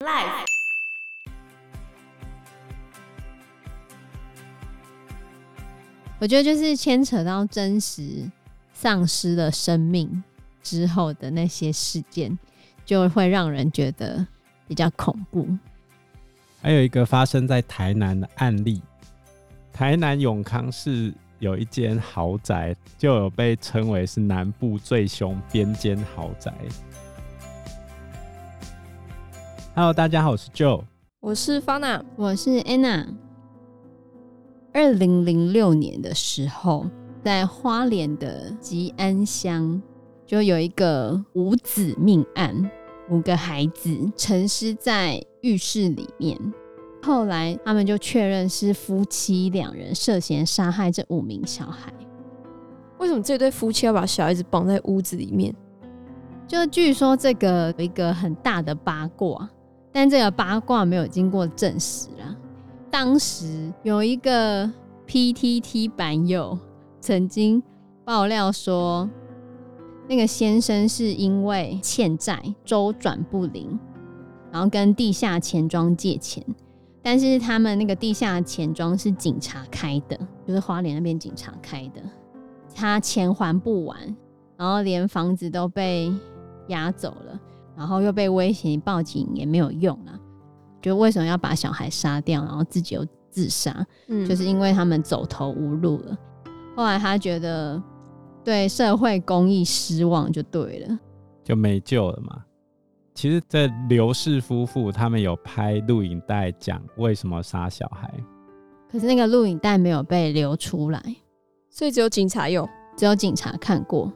Life。我觉得就是牵扯到真实丧失了生命之后的那些事件，就会让人觉得比较恐怖。还有一个发生在台南的案例，台南永康市有一间豪宅，就有被称为是南部最凶边间豪宅。Hello，大家好，我是 Joe，我是 Fana，我是 Anna。二零零六年的时候，在花莲的吉安乡，就有一个五子命案，五个孩子沉尸在浴室里面。后来他们就确认是夫妻两人涉嫌杀害这五名小孩。为什么这对夫妻要把小孩子绑在屋子里面？就据说这个有一个很大的八卦，但这个八卦没有经过证实啦。当时有一个 PTT 版友曾经爆料说，那个先生是因为欠债周转不灵，然后跟地下钱庄借钱，但是他们那个地下钱庄是警察开的，就是花莲那边警察开的，他钱还不完，然后连房子都被押走了，然后又被威胁报警也没有用啊。就为什么要把小孩杀掉，然后自己又自杀？嗯，就是因为他们走投无路了。后来他觉得对社会公益失望，就对了，就没救了嘛。其实这刘氏夫妇他们有拍录影带讲为什么杀小孩，可是那个录影带没有被流出来，所以只有警察有，只有警察看过，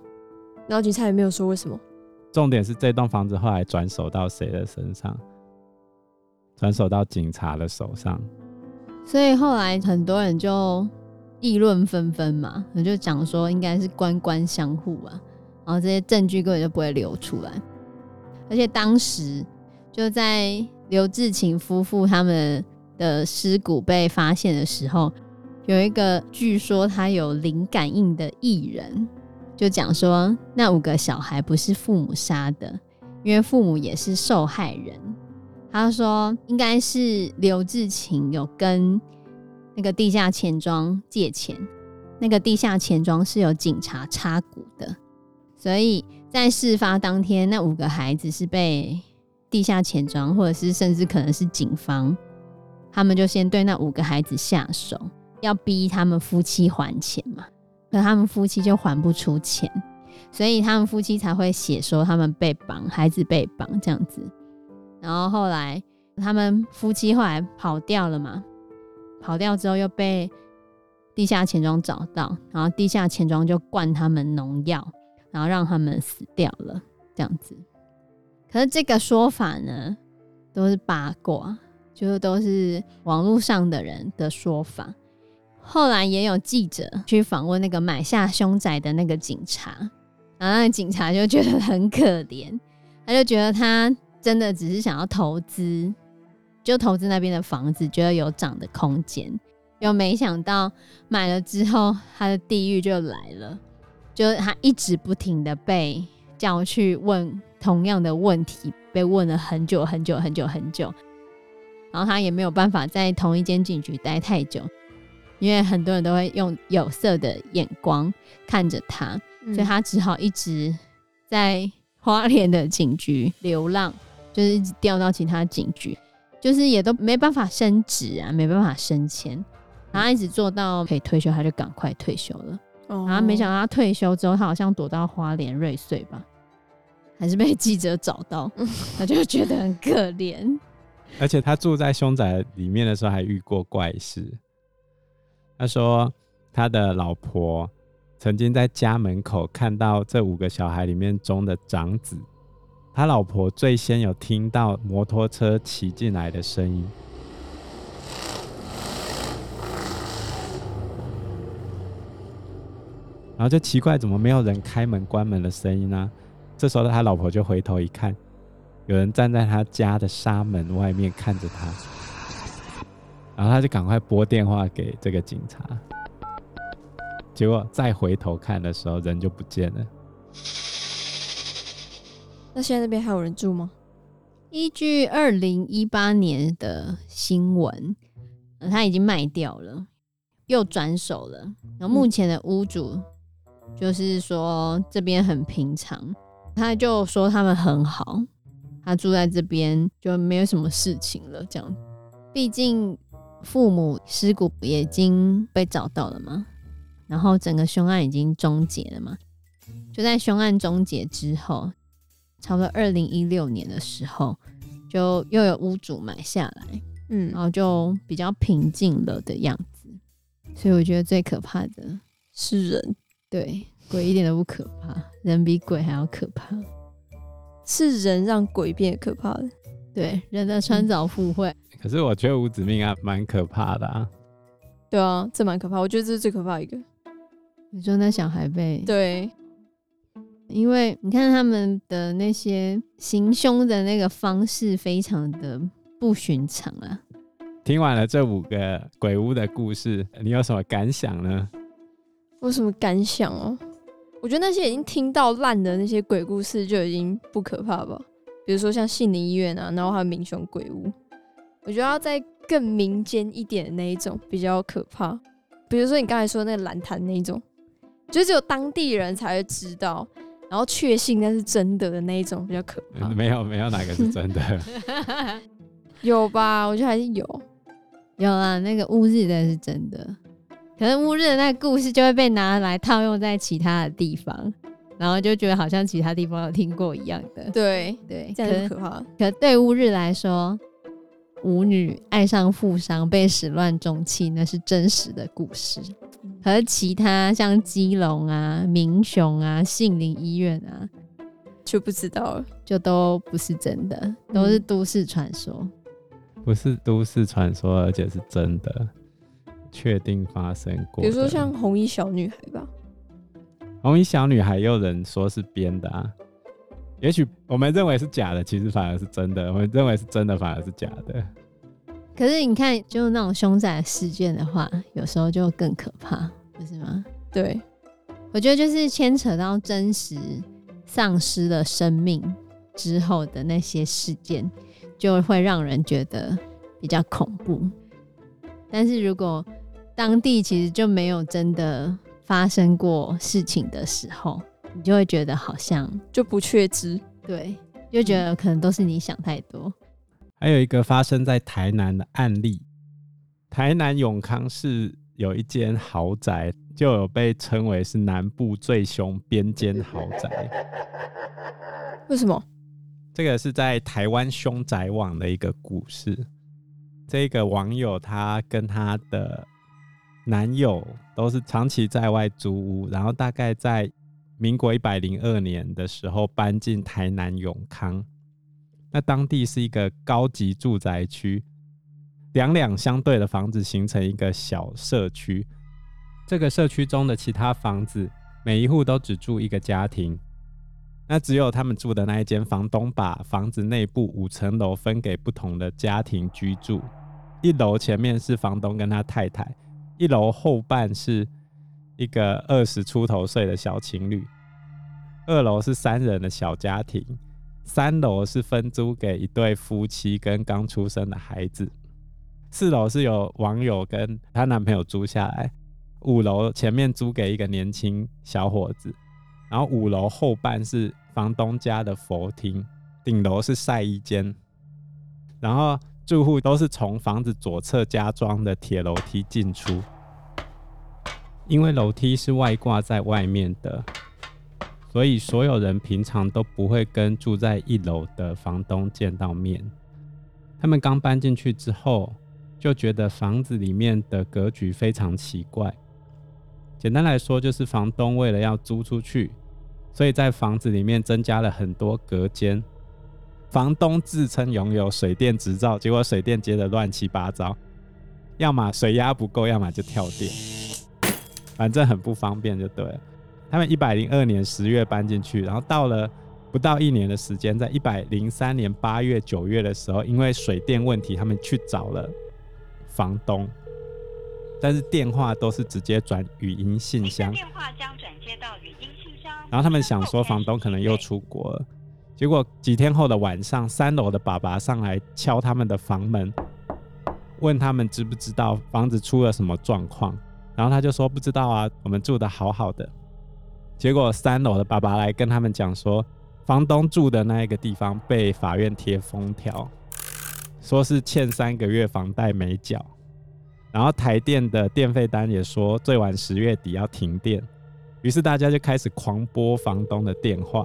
然后警察也没有说为什么。重点是这栋房子后来转手到谁的身上？转手到警察的手上，所以后来很多人就议论纷纷嘛，就讲说应该是官官相护啊，然后这些证据根本就不会流出来。而且当时就在刘志勤夫妇他们的尸骨被发现的时候，有一个据说他有灵感应的艺人，就讲说那五个小孩不是父母杀的，因为父母也是受害人。他说：“应该是刘志勤有跟那个地下钱庄借钱，那个地下钱庄是有警察插股的，所以在事发当天，那五个孩子是被地下钱庄，或者是甚至可能是警方，他们就先对那五个孩子下手，要逼他们夫妻还钱嘛，可他们夫妻就还不出钱，所以他们夫妻才会写说他们被绑，孩子被绑这样子。”然后后来他们夫妻后来跑掉了嘛，跑掉之后又被地下钱庄找到，然后地下钱庄就灌他们农药，然后让他们死掉了，这样子。可是这个说法呢，都是八卦，就是都是网络上的人的说法。后来也有记者去访问那个买下凶宅的那个警察，然后那个警察就觉得很可怜，他就觉得他。真的只是想要投资，就投资那边的房子，觉得有涨的空间，又没想到买了之后，他的地狱就来了，就他一直不停的被叫去问同样的问题，被问了很久很久很久很久，然后他也没有办法在同一间警局待太久，因为很多人都会用有色的眼光看着他，所以他只好一直在花莲的警局流浪。就是一直调到其他警局，就是也都没办法升职啊，没办法升迁，然后一直做到可以退休，他就赶快退休了。Oh. 然后没想到他退休之后，他好像躲到花莲瑞穗吧，还是被记者找到，他就觉得很可怜。而且他住在凶宅里面的时候，还遇过怪事。他说他的老婆曾经在家门口看到这五个小孩里面中的长子。他老婆最先有听到摩托车骑进来的声音，然后就奇怪，怎么没有人开门关门的声音呢？这时候他老婆就回头一看，有人站在他家的纱门外面看着他，然后他就赶快拨电话给这个警察，结果再回头看的时候，人就不见了。那现在那边还有人住吗？依据二零一八年的新闻，呃，他已经卖掉了，又转手了。然后目前的屋主就是说这边很平常，他就说他们很好，他住在这边就没有什么事情了。这样，毕竟父母尸骨也已经被找到了吗，然后整个凶案已经终结了嘛。就在凶案终结之后。差不多二零一六年的时候，就又有屋主买下来，嗯，然后就比较平静了的样子。所以我觉得最可怕的是人，对，鬼一点都不可怕，人比鬼还要可怕，是人让鬼变得可怕的。对，人在穿凿附会。可是我觉得无子命啊，蛮可怕的啊。对啊，这蛮可怕，我觉得这是最可怕的一个。你说那小孩被对。因为你看他们的那些行凶的那个方式非常的不寻常啊。听完了这五个鬼屋的故事，你有什么感想呢？我有什么感想哦？我觉得那些已经听到烂的那些鬼故事就已经不可怕吧。比如说像杏林医院啊，然后还有民雄鬼屋，我觉得要在更民间一点的那一种比较可怕。比如说你刚才说的那个蓝潭那一种，就只有当地人才会知道。然后确信那是真的的那一种比较可怕。没有没有哪个是真的 有吧？我觉得还是有，有啊。那个乌日的是真的，可能乌日的那个故事就会被拿来套用在其他的地方，然后就觉得好像其他地方有听过一样的。对对，这样很可怕。可对乌日来说，舞女爱上富商被始乱终弃，那是真实的故事。和其他像基隆啊、民雄啊、杏林医院啊，就不知道了，就都不是真的，都是都市传说。嗯，不是都市传说，而且是真的，确定发生过。比如说像红衣小女孩吧，红衣小女孩也有人说是编的啊。也许我们认为是假的，其实反而是真的；我们认为是真的，反而是假的。可是你看，就那种凶宅事件的话，有时候就更可怕，不是吗？对，我觉得就是牵扯到真实丧失了生命之后的那些事件，就会让人觉得比较恐怖。但是如果当地其实就没有真的发生过事情的时候，你就会觉得好像就不确知，对，就觉得可能都是你想太多。还有一个发生在台南的案例，台南永康市有一间豪宅，就有被称为是南部最凶边间豪宅。为什么？这个是在台湾凶宅网的一个故事。这个网友他跟他的男友都是长期在外租屋，然后大概在民国一百零二年的时候搬进台南永康。那当地是一个高级住宅区，两两相对的房子形成一个小社区。这个社区中的其他房子，每一户都只住一个家庭。那只有他们住的那一间，房东把房子内部五层楼分给不同的家庭居住。一楼前面是房东跟他太太，一楼后半是一个二十出头岁的小情侣，二楼是三人的小家庭。三楼是分租给一对夫妻跟刚出生的孩子，四楼是有网友跟她男朋友租下来，五楼前面租给一个年轻小伙子，然后五楼后半是房东家的佛厅，顶楼是晒衣间，然后住户都是从房子左侧加装的铁楼梯进出，因为楼梯是外挂在外面的。所以所有人平常都不会跟住在一楼的房东见到面。他们刚搬进去之后，就觉得房子里面的格局非常奇怪。简单来说，就是房东为了要租出去，所以在房子里面增加了很多隔间。房东自称拥有水电执照，结果水电接的乱七八糟，要么水压不够，要么就跳电，反正很不方便就对了。他们一百零二年十月搬进去，然后到了不到一年的时间，在一百零三年八月、九月的时候，因为水电问题，他们去找了房东，但是电话都是直接转语音信箱。电话将转接到语音信箱。然后他们想说，房东可能又出国了，结果几天后的晚上，三楼的爸爸上来敲他们的房门，问他们知不知道房子出了什么状况。然后他就说不知道啊，我们住得好好的。结果三楼的爸爸来跟他们讲说，房东住的那一个地方被法院贴封条，说是欠三个月房贷没缴。然后台电的电费单也说最晚十月底要停电。于是大家就开始狂拨房东的电话，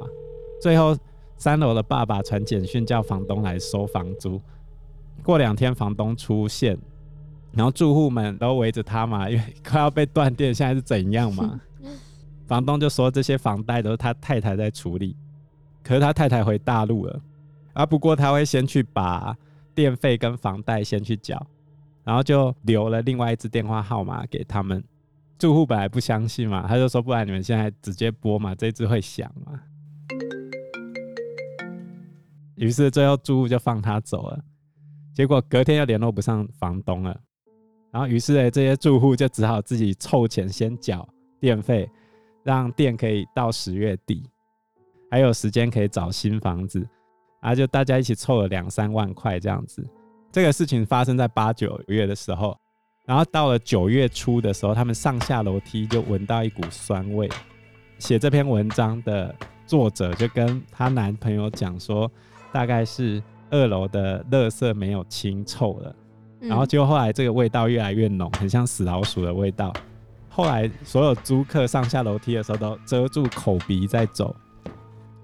最后。三楼的爸爸传简讯叫房东来收房租。过两天房东出现，然后住户们都围着他嘛，因为 快要被断电，现在是怎样嘛？房东就说这些房贷都是他太太在处理，可是他太太回大陆了，啊，不过他会先去把电费跟房贷先去缴，然后就留了另外一支电话号码给他们。住户本来不相信嘛，他就说不然你们现在直接拨嘛，这支会响嘛。于是最后住户就放他走了，结果隔天又联络不上房东了，然后于是呢，这些住户就只好自己凑钱先缴电费，让电可以到十月底，还有时间可以找新房子，然后就大家一起凑了两三万块这样子。这个事情发生在八九月的时候，然后到了九月初的时候，他们上下楼梯就闻到一股酸味。写这篇文章的作者就跟她男朋友讲说。大概是二楼的垃圾没有清臭了，然后就后来这个味道越来越浓，很像死老鼠的味道。后来所有租客上下楼梯的时候都遮住口鼻在走。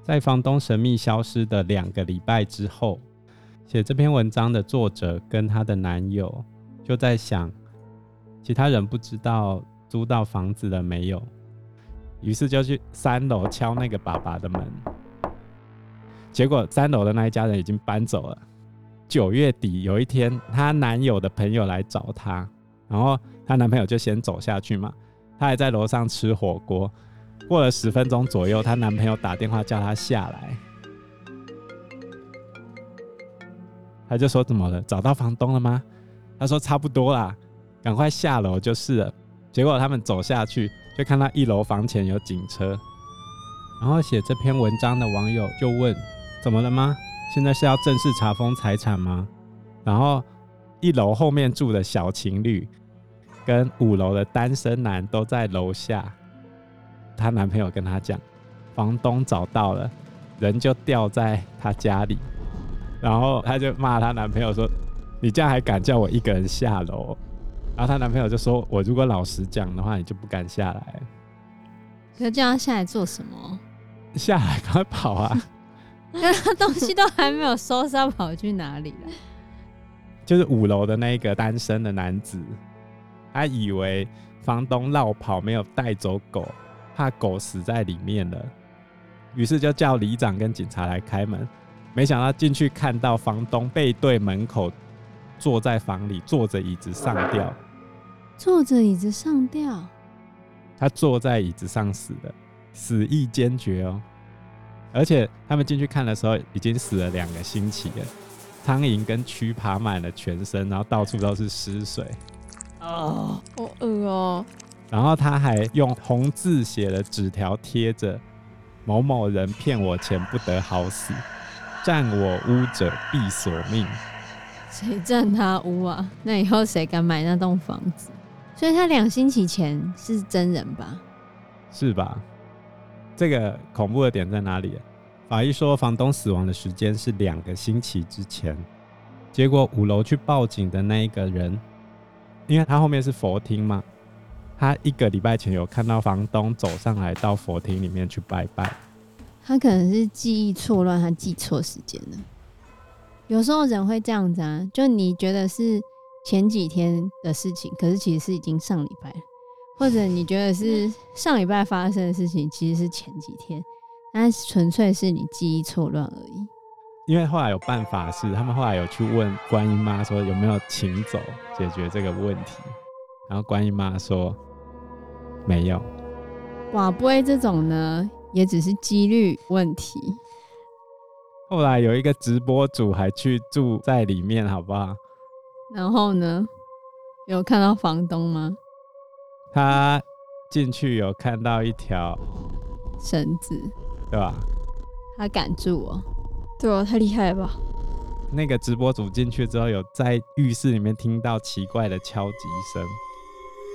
在房东神秘消失的两个礼拜之后，写这篇文章的作者跟她的男友就在想，其他人不知道租到房子了没有，于是就去三楼敲那个爸爸的门。结果三楼的那一家人已经搬走了。九月底有一天，她男友的朋友来找她，然后她男朋友就先走下去嘛，她还在楼上吃火锅。过了十分钟左右，她男朋友打电话叫她下来，她就说：“怎么了？找到房东了吗？”她说：“差不多啦，赶快下楼就是了。”结果他们走下去，就看到一楼房前有警车，然后写这篇文章的网友就问。怎么了吗？现在是要正式查封财产吗？然后一楼后面住的小情侣跟五楼的单身男都在楼下。她男朋友跟她讲，房东找到了，人就掉在她家里。然后她就骂她男朋友说：“你这样还敢叫我一个人下楼？”然后她男朋友就说：“我如果老实讲的话，你就不敢下来。”可叫他下来做什么？下来赶快跑啊！他 东西都还没有收拾，跑去哪里了？就是五楼的那个单身的男子，他以为房东绕跑没有带走狗，怕狗死在里面了，于是就叫里长跟警察来开门。没想到进去看到房东背对门口，坐在房里，坐着椅子上吊。坐着椅子上吊？他坐在椅子上死的，死意坚决哦。而且他们进去看的时候，已经死了两个星期了，苍蝇跟蛆爬满了全身，然后到处都是尸水。哦，好恶哦！然后他还用红字写了纸条贴着：“某某人骗我钱，不得好死；占我屋者必索命。”谁占他屋啊？那以后谁敢买那栋房子？所以他两星期前是真人吧？是吧？这个恐怖的点在哪里？法医说，房东死亡的时间是两个星期之前。结果五楼去报警的那一个人，因为他后面是佛厅嘛，他一个礼拜前有看到房东走上来到佛厅里面去拜拜。他可能是记忆错乱，他记错时间了。有时候人会这样子啊，就你觉得是前几天的事情，可是其实是已经上礼拜了。或者你觉得是上礼拜发生的事情，其实是前几天，但纯粹是你记忆错乱而已。因为后来有办法是，他们后来有去问观音妈说有没有请走解决这个问题，然后观音妈说没有。哇，不会这种呢，也只是几率问题。后来有一个直播主还去住在里面，好不好？然后呢，有看到房东吗？他进去有看到一条绳子，对吧？他敢住我，对啊，太厉害了吧！那个直播主进去之后，有在浴室里面听到奇怪的敲击声，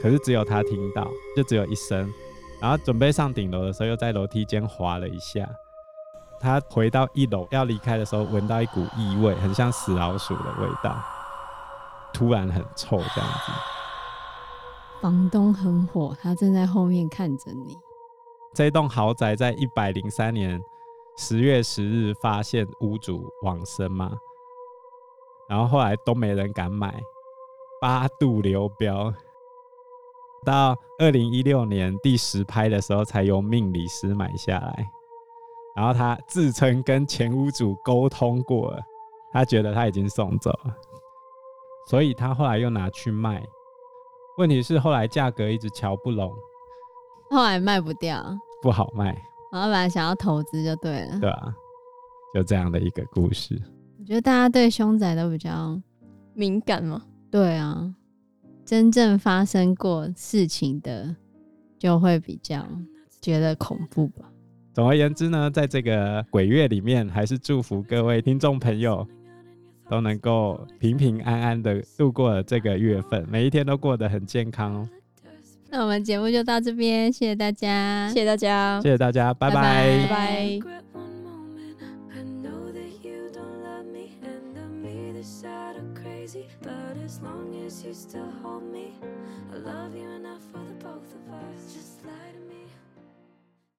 可是只有他听到，就只有一声。然后准备上顶楼的时候，又在楼梯间滑了一下。他回到一楼要离开的时候，闻到一股异味，很像死老鼠的味道，突然很臭这样子。房东很火，他正在后面看着你。这栋豪宅在一百零三年十月十日发现屋主往生嘛，然后后来都没人敢买，八度流标。到二零一六年第十拍的时候，才由命理师买下来。然后他自称跟前屋主沟通过了，他觉得他已经送走了，所以他后来又拿去卖。问题是后来价格一直瞧不拢，后来卖不掉，不好卖。然后本来想要投资就对了，对啊，就这样的一个故事。我觉得大家对凶宅都比较敏感吗？对啊。真正发生过事情的，就会比较觉得恐怖吧。总而言之呢，在这个鬼月里面，还是祝福各位听众朋友都能够平平安安的度过了这个月份，每一天都过得很健康哦。那我们节目就到这边，谢谢大家，谢谢大家，谢谢大家，拜拜，拜拜。